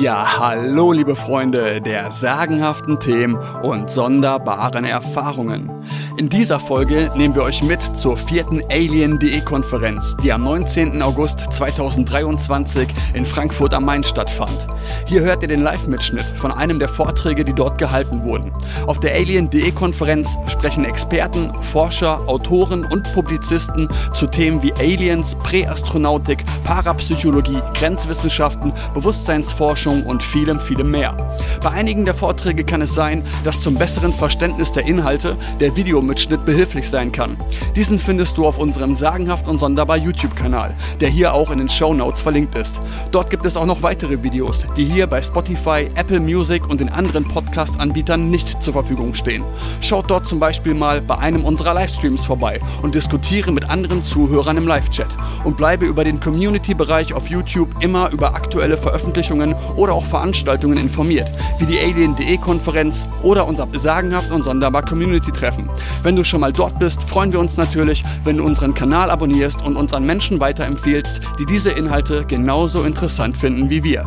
Ja, hallo liebe Freunde der sagenhaften Themen und sonderbaren Erfahrungen. In dieser Folge nehmen wir euch mit zur vierten Alien.de Konferenz, die am 19. August 2023 in Frankfurt am Main stattfand. Hier hört ihr den Live-Mitschnitt von einem der Vorträge, die dort gehalten wurden. Auf der Alien.de Konferenz sprechen Experten, Forscher, Autoren und Publizisten zu Themen wie Aliens, Präastronautik, Parapsychologie, Grenzwissenschaften, Bewusstseinsforschung und vielem, vielem mehr. Bei einigen der Vorträge kann es sein, dass zum besseren Verständnis der Inhalte der Video Mitschnitt behilflich sein kann. Diesen findest du auf unserem Sagenhaft und sonderbar YouTube-Kanal, der hier auch in den Show Notes verlinkt ist. Dort gibt es auch noch weitere Videos, die hier bei Spotify, Apple Music und den anderen Podcast-Anbietern nicht zur Verfügung stehen. Schaut dort zum Beispiel mal bei einem unserer Livestreams vorbei und diskutiere mit anderen Zuhörern im Live-Chat und bleibe über den Community-Bereich auf YouTube immer über aktuelle Veröffentlichungen oder auch Veranstaltungen informiert, wie die Alien.de-Konferenz oder unser sagenhaft und sonderbar Community-Treffen. Wenn du schon mal dort bist, freuen wir uns natürlich, wenn du unseren Kanal abonnierst und uns an Menschen weiterempfehlst, die diese Inhalte genauso interessant finden wie wir.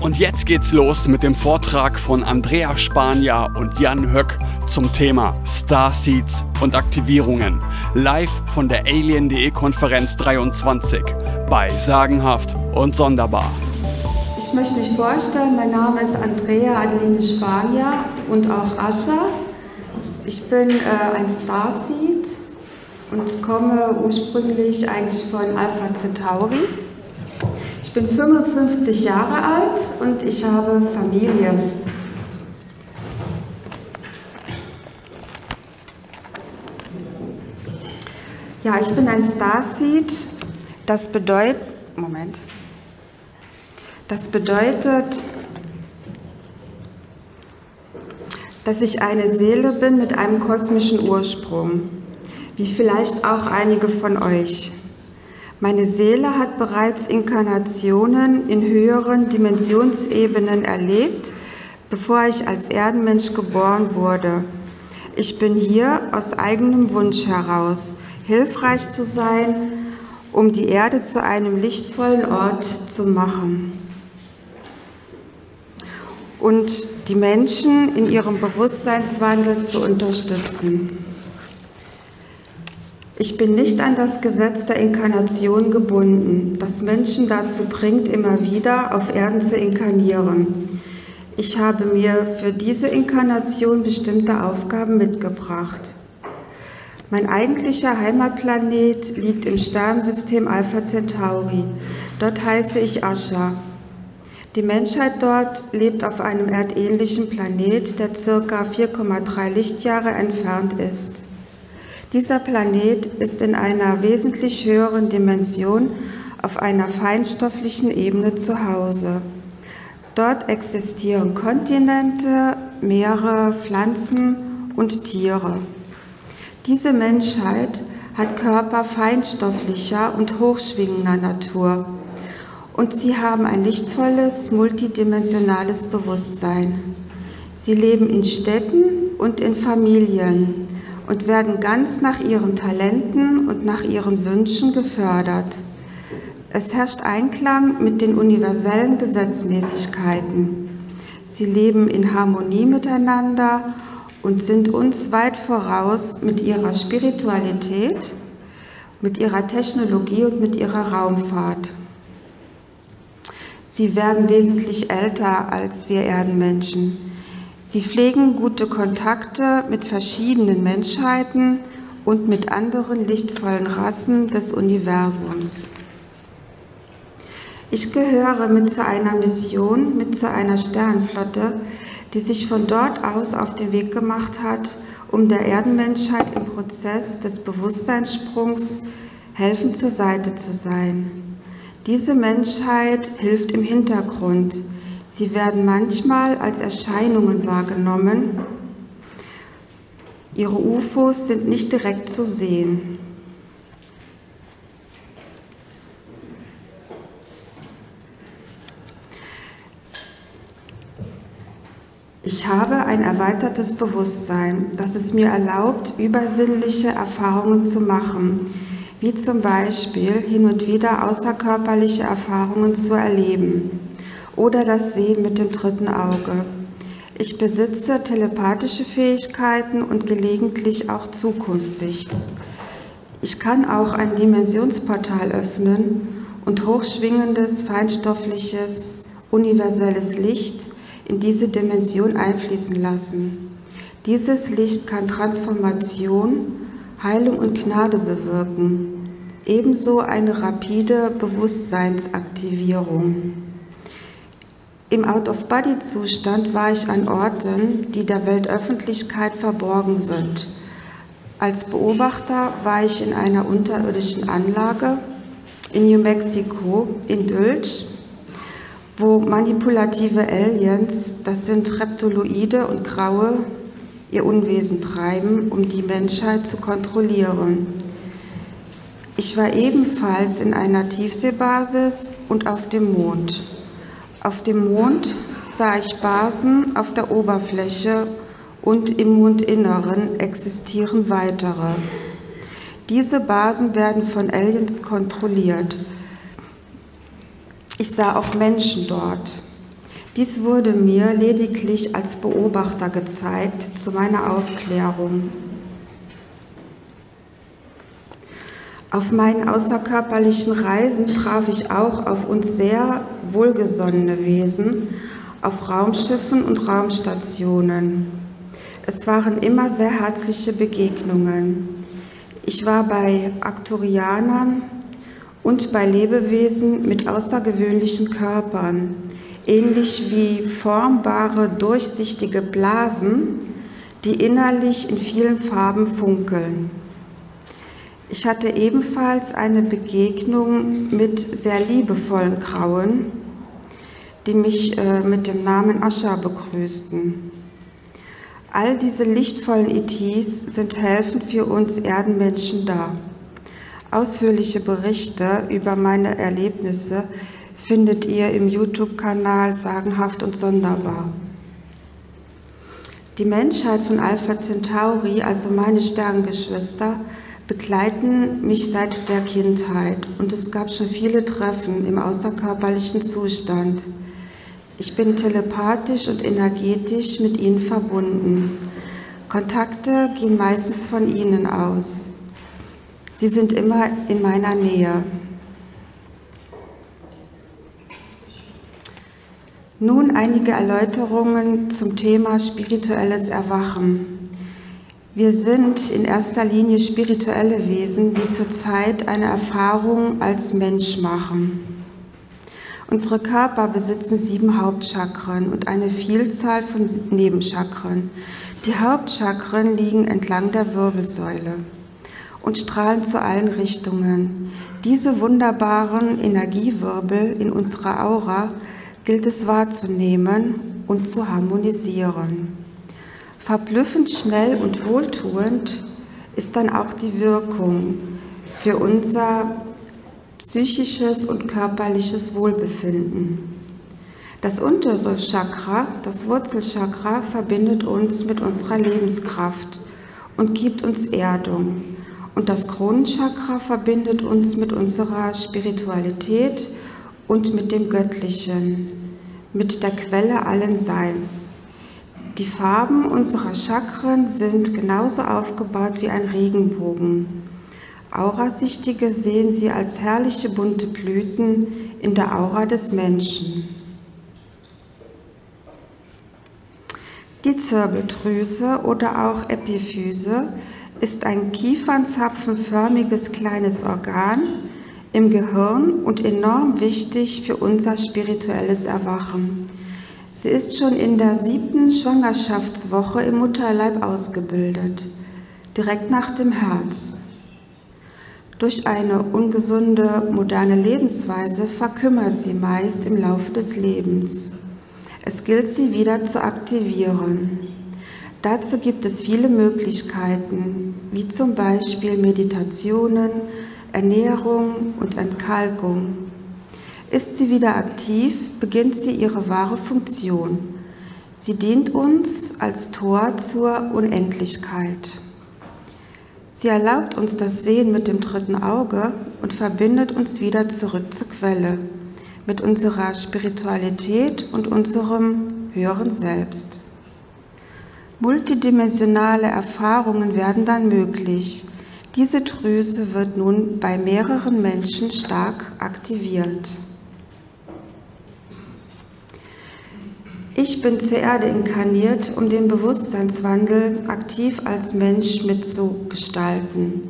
Und jetzt geht's los mit dem Vortrag von Andrea Spanier und Jan Höck zum Thema Starseeds und Aktivierungen. Live von der Alien.de Konferenz 23 bei Sagenhaft und Sonderbar. Ich möchte mich vorstellen, mein Name ist Andrea Adeline Spanier und auch Ascha. Ich bin äh, ein Starseed und komme ursprünglich eigentlich von Alpha Centauri. Ich bin 55 Jahre alt und ich habe Familie. Ja, ich bin ein Starseed. Das bedeutet, Moment, das bedeutet, dass ich eine Seele bin mit einem kosmischen Ursprung, wie vielleicht auch einige von euch. Meine Seele hat bereits Inkarnationen in höheren Dimensionsebenen erlebt, bevor ich als Erdenmensch geboren wurde. Ich bin hier aus eigenem Wunsch heraus, hilfreich zu sein, um die Erde zu einem lichtvollen Ort zu machen und die Menschen in ihrem Bewusstseinswandel zu unterstützen. Ich bin nicht an das Gesetz der Inkarnation gebunden, das Menschen dazu bringt, immer wieder auf Erden zu inkarnieren. Ich habe mir für diese Inkarnation bestimmte Aufgaben mitgebracht. Mein eigentlicher Heimatplanet liegt im Sternensystem Alpha Centauri. Dort heiße ich Ascha. Die Menschheit dort lebt auf einem erdähnlichen Planet, der ca. 4,3 Lichtjahre entfernt ist. Dieser Planet ist in einer wesentlich höheren Dimension auf einer feinstofflichen Ebene zu Hause. Dort existieren Kontinente, Meere, Pflanzen und Tiere. Diese Menschheit hat Körper feinstofflicher und hochschwingender Natur und sie haben ein lichtvolles, multidimensionales Bewusstsein. Sie leben in Städten und in Familien und werden ganz nach ihren Talenten und nach ihren Wünschen gefördert. Es herrscht Einklang mit den universellen Gesetzmäßigkeiten. Sie leben in Harmonie miteinander und sind uns weit voraus mit ihrer Spiritualität, mit ihrer Technologie und mit ihrer Raumfahrt. Sie werden wesentlich älter als wir Erdenmenschen. Sie pflegen gute Kontakte mit verschiedenen Menschheiten und mit anderen lichtvollen Rassen des Universums. Ich gehöre mit zu einer Mission, mit zu einer Sternflotte, die sich von dort aus auf den Weg gemacht hat, um der Erdenmenschheit im Prozess des Bewusstseinssprungs helfend zur Seite zu sein. Diese Menschheit hilft im Hintergrund. Sie werden manchmal als Erscheinungen wahrgenommen. Ihre UFOs sind nicht direkt zu sehen. Ich habe ein erweitertes Bewusstsein, das es mir erlaubt, übersinnliche Erfahrungen zu machen wie zum Beispiel hin und wieder außerkörperliche Erfahrungen zu erleben oder das Sehen mit dem dritten Auge. Ich besitze telepathische Fähigkeiten und gelegentlich auch Zukunftssicht. Ich kann auch ein Dimensionsportal öffnen und hochschwingendes, feinstoffliches, universelles Licht in diese Dimension einfließen lassen. Dieses Licht kann Transformation, Heilung und Gnade bewirken, ebenso eine rapide Bewusstseinsaktivierung. Im Out-of-Body-Zustand war ich an Orten, die der Weltöffentlichkeit verborgen sind. Als Beobachter war ich in einer unterirdischen Anlage in New Mexico, in Dulce, wo manipulative Aliens, das sind Reptoloide und Graue, ihr Unwesen treiben, um die Menschheit zu kontrollieren. Ich war ebenfalls in einer Tiefseebasis und auf dem Mond. Auf dem Mond sah ich Basen auf der Oberfläche und im Mondinneren existieren weitere. Diese Basen werden von Aliens kontrolliert. Ich sah auch Menschen dort. Dies wurde mir lediglich als Beobachter gezeigt zu meiner Aufklärung. Auf meinen außerkörperlichen Reisen traf ich auch auf uns sehr wohlgesonnene Wesen auf Raumschiffen und Raumstationen. Es waren immer sehr herzliche Begegnungen. Ich war bei Aktorianern und bei Lebewesen mit außergewöhnlichen Körpern, ähnlich wie formbare, durchsichtige Blasen, die innerlich in vielen Farben funkeln. Ich hatte ebenfalls eine Begegnung mit sehr liebevollen Grauen, die mich äh, mit dem Namen Ascha begrüßten. All diese lichtvollen ETs sind helfend für uns Erdenmenschen da. Ausführliche Berichte über meine Erlebnisse findet ihr im YouTube-Kanal Sagenhaft und Sonderbar. Die Menschheit von Alpha Centauri, also meine Sterngeschwister, begleiten mich seit der Kindheit und es gab schon viele Treffen im außerkörperlichen Zustand. Ich bin telepathisch und energetisch mit ihnen verbunden. Kontakte gehen meistens von ihnen aus. Sie sind immer in meiner Nähe. Nun einige Erläuterungen zum Thema spirituelles Erwachen. Wir sind in erster Linie spirituelle Wesen, die zurzeit eine Erfahrung als Mensch machen. Unsere Körper besitzen sieben Hauptchakren und eine Vielzahl von Nebenchakren. Die Hauptchakren liegen entlang der Wirbelsäule und strahlen zu allen Richtungen. Diese wunderbaren Energiewirbel in unserer Aura gilt es wahrzunehmen und zu harmonisieren. Verblüffend schnell und wohltuend ist dann auch die Wirkung für unser psychisches und körperliches Wohlbefinden. Das untere Chakra, das Wurzelchakra, verbindet uns mit unserer Lebenskraft und gibt uns Erdung. Und das Kronenchakra verbindet uns mit unserer Spiritualität und mit dem Göttlichen, mit der Quelle allen Seins. Die Farben unserer Chakren sind genauso aufgebaut wie ein Regenbogen. Aurasichtige sehen sie als herrliche bunte Blüten in der Aura des Menschen. Die Zirbeldrüse oder auch Epiphyse ist ein kiefernzapfenförmiges kleines Organ im Gehirn und enorm wichtig für unser spirituelles Erwachen. Sie ist schon in der siebten Schwangerschaftswoche im Mutterleib ausgebildet, direkt nach dem Herz. Durch eine ungesunde moderne Lebensweise verkümmert sie meist im Laufe des Lebens. Es gilt, sie wieder zu aktivieren. Dazu gibt es viele Möglichkeiten, wie zum Beispiel Meditationen, Ernährung und Entkalkung. Ist sie wieder aktiv, beginnt sie ihre wahre Funktion. Sie dient uns als Tor zur Unendlichkeit. Sie erlaubt uns das Sehen mit dem dritten Auge und verbindet uns wieder zurück zur Quelle, mit unserer Spiritualität und unserem höheren Selbst. Multidimensionale Erfahrungen werden dann möglich. Diese Drüse wird nun bei mehreren Menschen stark aktiviert. Ich bin zur Erde inkarniert, um den Bewusstseinswandel aktiv als Mensch mitzugestalten.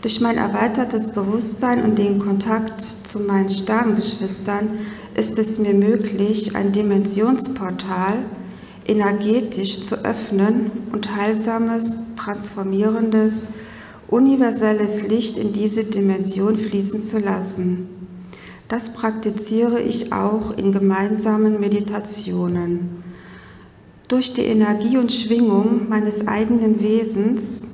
Durch mein erweitertes Bewusstsein und den Kontakt zu meinen Sterngeschwistern ist es mir möglich, ein Dimensionsportal energetisch zu öffnen und heilsames, transformierendes, universelles Licht in diese Dimension fließen zu lassen. Das praktiziere ich auch in gemeinsamen Meditationen. Durch die Energie und Schwingung meines eigenen Wesens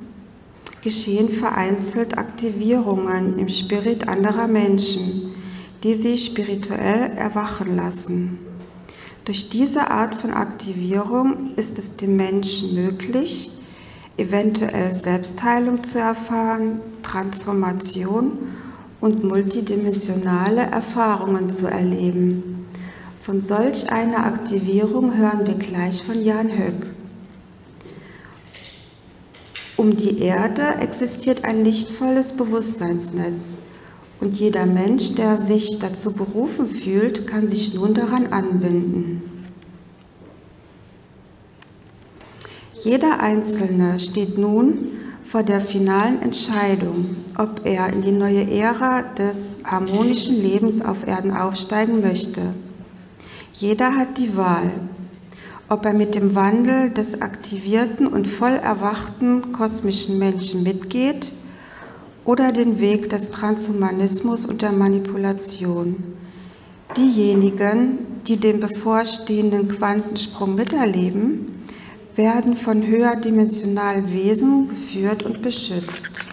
geschehen vereinzelt Aktivierungen im Spirit anderer Menschen, die sie spirituell erwachen lassen. Durch diese Art von Aktivierung ist es dem Menschen möglich, eventuell Selbstheilung zu erfahren, Transformation und multidimensionale Erfahrungen zu erleben. Von solch einer Aktivierung hören wir gleich von Jan Höck. Um die Erde existiert ein lichtvolles Bewusstseinsnetz und jeder Mensch, der sich dazu berufen fühlt, kann sich nun daran anbinden. Jeder Einzelne steht nun vor der finalen Entscheidung, ob er in die neue Ära des harmonischen Lebens auf Erden aufsteigen möchte. Jeder hat die Wahl, ob er mit dem Wandel des aktivierten und voll erwachten kosmischen Menschen mitgeht oder den Weg des Transhumanismus und der Manipulation. Diejenigen, die den bevorstehenden Quantensprung miterleben, werden von höherdimensionalen Wesen geführt und beschützt.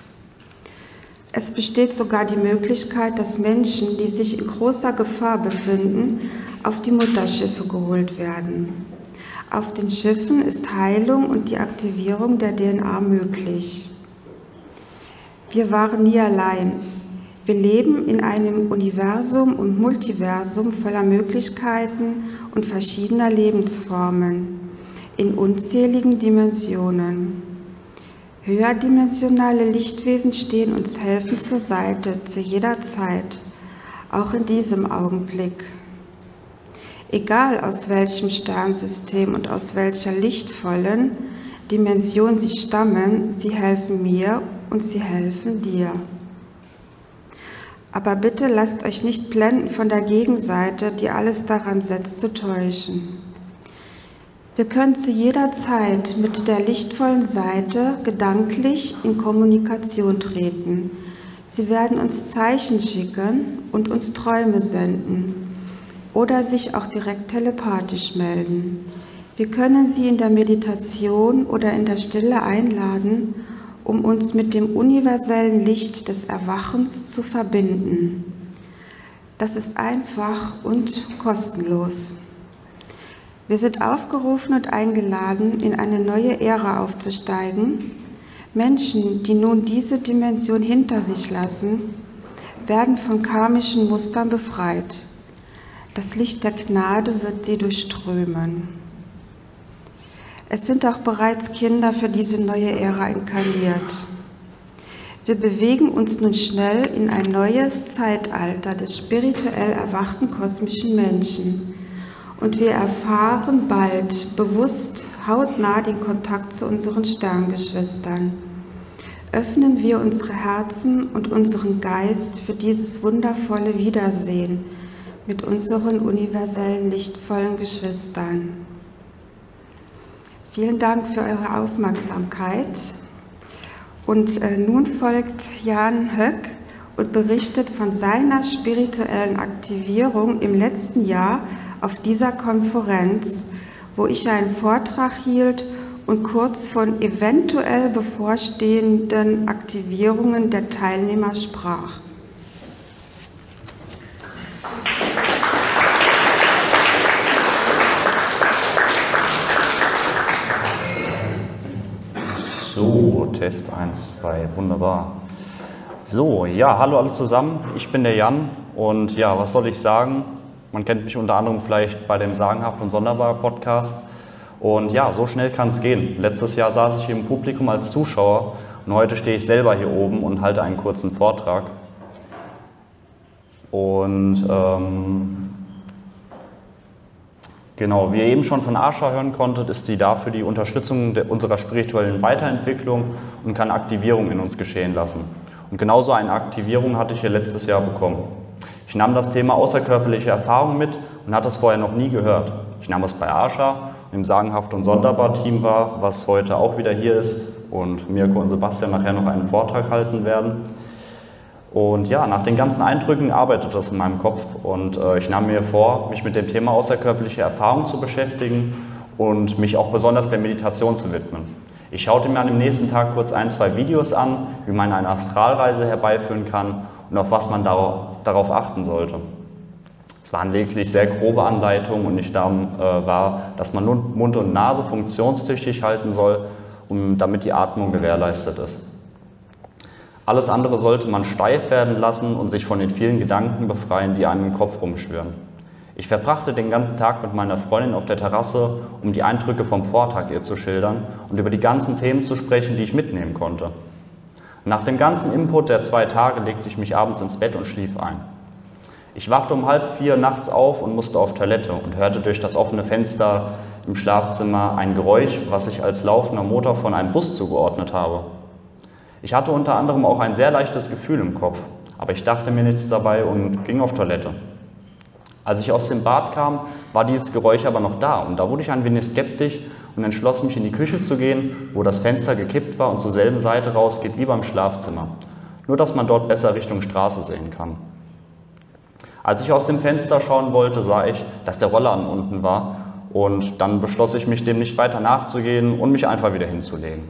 Es besteht sogar die Möglichkeit, dass Menschen, die sich in großer Gefahr befinden, auf die Mutterschiffe geholt werden. Auf den Schiffen ist Heilung und die Aktivierung der DNA möglich. Wir waren nie allein. Wir leben in einem Universum und Multiversum voller Möglichkeiten und verschiedener Lebensformen in unzähligen Dimensionen. Höherdimensionale Lichtwesen stehen uns helfen zur Seite zu jeder Zeit, auch in diesem Augenblick. Egal aus welchem Sternsystem und aus welcher lichtvollen Dimension sie stammen, sie helfen mir und sie helfen dir. Aber bitte lasst euch nicht blenden von der Gegenseite, die alles daran setzt, zu täuschen. Wir können zu jeder Zeit mit der lichtvollen Seite gedanklich in Kommunikation treten. Sie werden uns Zeichen schicken und uns Träume senden oder sich auch direkt telepathisch melden. Wir können sie in der Meditation oder in der Stille einladen, um uns mit dem universellen Licht des Erwachens zu verbinden. Das ist einfach und kostenlos. Wir sind aufgerufen und eingeladen, in eine neue Ära aufzusteigen. Menschen, die nun diese Dimension hinter sich lassen, werden von karmischen Mustern befreit. Das Licht der Gnade wird sie durchströmen. Es sind auch bereits Kinder für diese neue Ära inkarniert. Wir bewegen uns nun schnell in ein neues Zeitalter des spirituell erwachten kosmischen Menschen. Und wir erfahren bald bewusst hautnah den Kontakt zu unseren Sterngeschwistern. Öffnen wir unsere Herzen und unseren Geist für dieses wundervolle Wiedersehen mit unseren universellen lichtvollen Geschwistern. Vielen Dank für eure Aufmerksamkeit. Und äh, nun folgt Jan Höck und berichtet von seiner spirituellen Aktivierung im letzten Jahr auf dieser Konferenz, wo ich einen Vortrag hielt und kurz von eventuell bevorstehenden Aktivierungen der Teilnehmer sprach. So, Test 1, 2, wunderbar. So, ja, hallo alle zusammen, ich bin der Jan und ja, was soll ich sagen? Man kennt mich unter anderem vielleicht bei dem Sagenhaft und Sonderbar Podcast. Und ja, so schnell kann es gehen. Letztes Jahr saß ich hier im Publikum als Zuschauer und heute stehe ich selber hier oben und halte einen kurzen Vortrag. Und ähm, genau, wie ihr eben schon von Asha hören konntet, ist sie da für die Unterstützung unserer spirituellen Weiterentwicklung und kann Aktivierung in uns geschehen lassen. Und genauso eine Aktivierung hatte ich hier letztes Jahr bekommen. Ich nahm das Thema außerkörperliche Erfahrung mit und hatte es vorher noch nie gehört. Ich nahm es bei Asha, im Sagenhaft und Sonderbar-Team war, was heute auch wieder hier ist und Mirko und Sebastian nachher noch einen Vortrag halten werden. Und ja, nach den ganzen Eindrücken arbeitet das in meinem Kopf und äh, ich nahm mir vor, mich mit dem Thema außerkörperliche Erfahrung zu beschäftigen und mich auch besonders der Meditation zu widmen. Ich schaute mir an dem nächsten Tag kurz ein, zwei Videos an, wie man eine Astralreise herbeiführen kann und auf was man darauf achten sollte. Es waren lediglich sehr grobe Anleitungen und nicht darum äh, war, dass man Mund und Nase funktionstüchtig halten soll, um, damit die Atmung gewährleistet ist. Alles andere sollte man steif werden lassen und sich von den vielen Gedanken befreien, die einem im Kopf rumschwirren. Ich verbrachte den ganzen Tag mit meiner Freundin auf der Terrasse, um die Eindrücke vom Vortag ihr zu schildern und über die ganzen Themen zu sprechen, die ich mitnehmen konnte. Nach dem ganzen Input der zwei Tage legte ich mich abends ins Bett und schlief ein. Ich wachte um halb vier nachts auf und musste auf Toilette und hörte durch das offene Fenster im Schlafzimmer ein Geräusch, was ich als laufender Motor von einem Bus zugeordnet habe. Ich hatte unter anderem auch ein sehr leichtes Gefühl im Kopf, aber ich dachte mir nichts dabei und ging auf Toilette. Als ich aus dem Bad kam, war dieses Geräusch aber noch da und da wurde ich ein wenig skeptisch und entschloss mich in die Küche zu gehen, wo das Fenster gekippt war und zur selben Seite rausgeht wie beim Schlafzimmer. Nur dass man dort besser Richtung Straße sehen kann. Als ich aus dem Fenster schauen wollte, sah ich, dass der Roller unten war und dann beschloss ich mich dem nicht weiter nachzugehen und mich einfach wieder hinzulegen.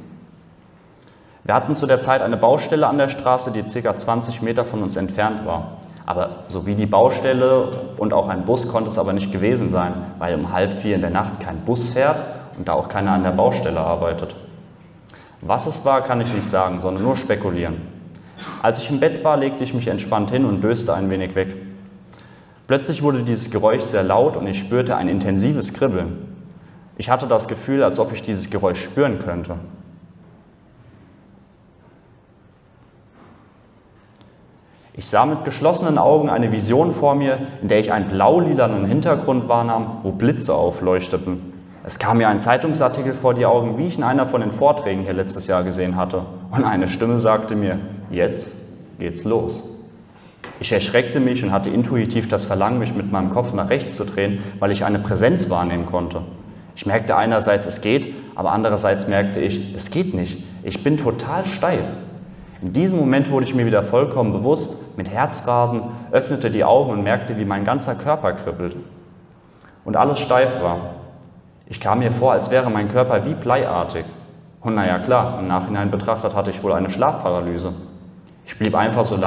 Wir hatten zu der Zeit eine Baustelle an der Straße, die ca. 20 Meter von uns entfernt war. Aber so wie die Baustelle und auch ein Bus konnte es aber nicht gewesen sein, weil um halb vier in der Nacht kein Bus fährt und da auch keiner an der Baustelle arbeitet. Was es war, kann ich nicht sagen, sondern nur spekulieren. Als ich im Bett war, legte ich mich entspannt hin und döste ein wenig weg. Plötzlich wurde dieses Geräusch sehr laut und ich spürte ein intensives Kribbeln. Ich hatte das Gefühl, als ob ich dieses Geräusch spüren könnte. Ich sah mit geschlossenen Augen eine Vision vor mir, in der ich einen blau-lilanen Hintergrund wahrnahm, wo Blitze aufleuchteten. Es kam mir ein Zeitungsartikel vor die Augen, wie ich in einer von den Vorträgen hier letztes Jahr gesehen hatte. Und eine Stimme sagte mir, jetzt geht's los. Ich erschreckte mich und hatte intuitiv das Verlangen, mich mit meinem Kopf nach rechts zu drehen, weil ich eine Präsenz wahrnehmen konnte. Ich merkte einerseits, es geht, aber andererseits merkte ich, es geht nicht. Ich bin total steif. In diesem Moment wurde ich mir wieder vollkommen bewusst, mit Herzrasen, öffnete die Augen und merkte, wie mein ganzer Körper kribbelt und alles steif war. Ich kam mir vor, als wäre mein Körper wie bleiartig. Und naja, klar, im Nachhinein betrachtet hatte ich wohl eine Schlafparalyse. Ich blieb einfach so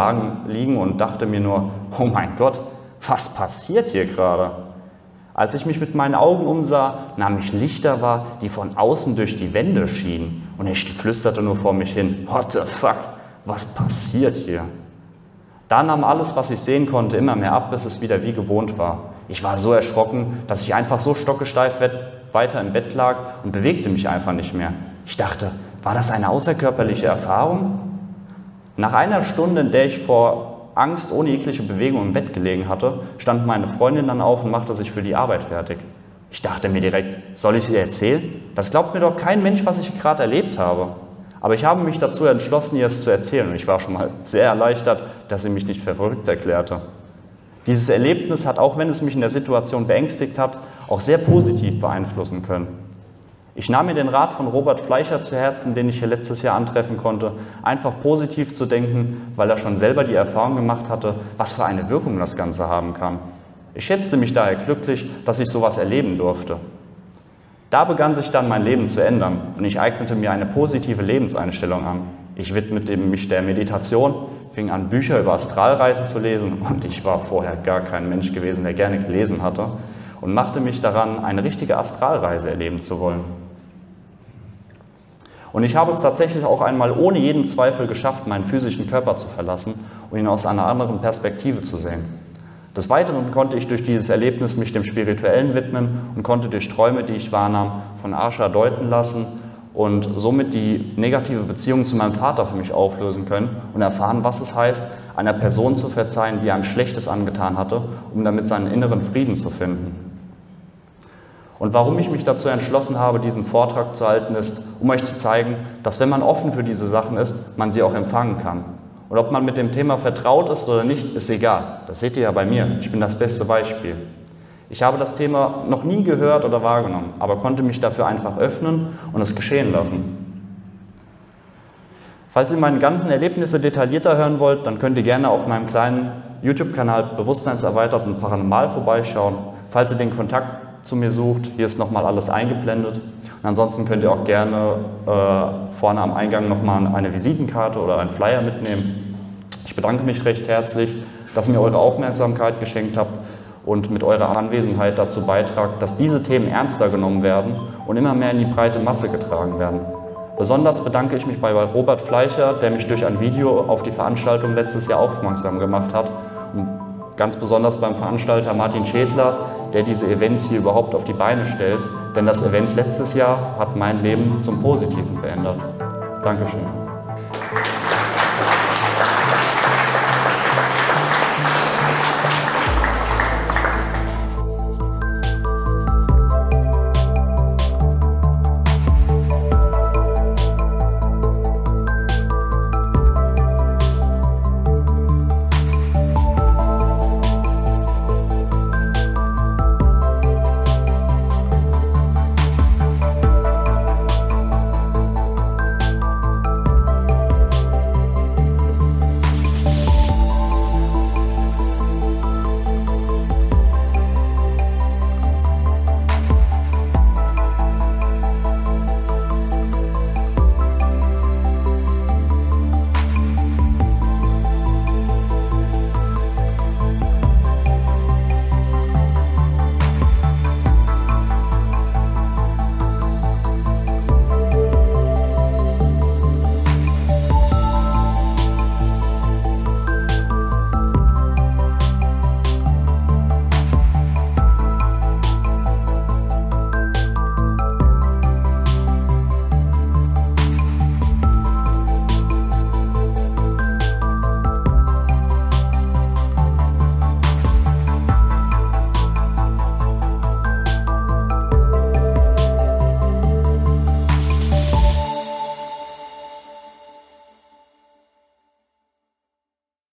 liegen und dachte mir nur, oh mein Gott, was passiert hier gerade? Als ich mich mit meinen Augen umsah, nahm ich Lichter wahr, die von außen durch die Wände schienen. Und ich flüsterte nur vor mich hin, what the fuck? was passiert hier? Da nahm alles, was ich sehen konnte, immer mehr ab, bis es wieder wie gewohnt war. Ich war so erschrocken, dass ich einfach so stockesteif weiter im Bett lag und bewegte mich einfach nicht mehr. Ich dachte, war das eine außerkörperliche Erfahrung? Nach einer Stunde, in der ich vor Angst ohne jegliche Bewegung im Bett gelegen hatte, stand meine Freundin dann auf und machte sich für die Arbeit fertig. Ich dachte mir direkt, soll ich es ihr erzählen? Das glaubt mir doch kein Mensch, was ich gerade erlebt habe. Aber ich habe mich dazu entschlossen, ihr es zu erzählen und ich war schon mal sehr erleichtert, dass sie mich nicht verrückt erklärte. Dieses Erlebnis hat, auch wenn es mich in der Situation beängstigt hat, auch sehr positiv beeinflussen können. Ich nahm mir den Rat von Robert Fleischer zu Herzen, den ich hier letztes Jahr antreffen konnte, einfach positiv zu denken, weil er schon selber die Erfahrung gemacht hatte, was für eine Wirkung das Ganze haben kann. Ich schätzte mich daher glücklich, dass ich sowas erleben durfte. Da begann sich dann mein Leben zu ändern und ich eignete mir eine positive Lebenseinstellung an. Ich widmete mich der Meditation, fing an, Bücher über Astralreisen zu lesen und ich war vorher gar kein Mensch gewesen, der gerne gelesen hatte und machte mich daran, eine richtige Astralreise erleben zu wollen. Und ich habe es tatsächlich auch einmal ohne jeden Zweifel geschafft, meinen physischen Körper zu verlassen und ihn aus einer anderen Perspektive zu sehen. Des Weiteren konnte ich durch dieses Erlebnis mich dem Spirituellen widmen und konnte durch Träume, die ich wahrnahm, von Asha deuten lassen und somit die negative Beziehung zu meinem Vater für mich auflösen können und erfahren, was es heißt, einer Person zu verzeihen, die einem Schlechtes angetan hatte, um damit seinen inneren Frieden zu finden. Und warum ich mich dazu entschlossen habe, diesen Vortrag zu halten, ist, um euch zu zeigen, dass wenn man offen für diese Sachen ist, man sie auch empfangen kann. Und ob man mit dem Thema vertraut ist oder nicht, ist egal. Das seht ihr ja bei mir. Ich bin das beste Beispiel. Ich habe das Thema noch nie gehört oder wahrgenommen, aber konnte mich dafür einfach öffnen und es geschehen lassen. Falls ihr meine ganzen Erlebnisse detaillierter hören wollt, dann könnt ihr gerne auf meinem kleinen YouTube-Kanal Bewusstseinserweitert und Paranormal vorbeischauen. Falls ihr den Kontakt zu mir sucht. Hier ist nochmal alles eingeblendet. Und ansonsten könnt ihr auch gerne äh, vorne am Eingang nochmal eine Visitenkarte oder einen Flyer mitnehmen. Ich bedanke mich recht herzlich, dass ihr mir eure Aufmerksamkeit geschenkt habt und mit eurer Anwesenheit dazu beitragt, dass diese Themen ernster genommen werden und immer mehr in die breite Masse getragen werden. Besonders bedanke ich mich bei Robert Fleischer, der mich durch ein Video auf die Veranstaltung letztes Jahr aufmerksam gemacht hat. Und ganz besonders beim Veranstalter Martin Schädler, der diese Events hier überhaupt auf die Beine stellt. Denn das Event letztes Jahr hat mein Leben zum Positiven verändert. Dankeschön.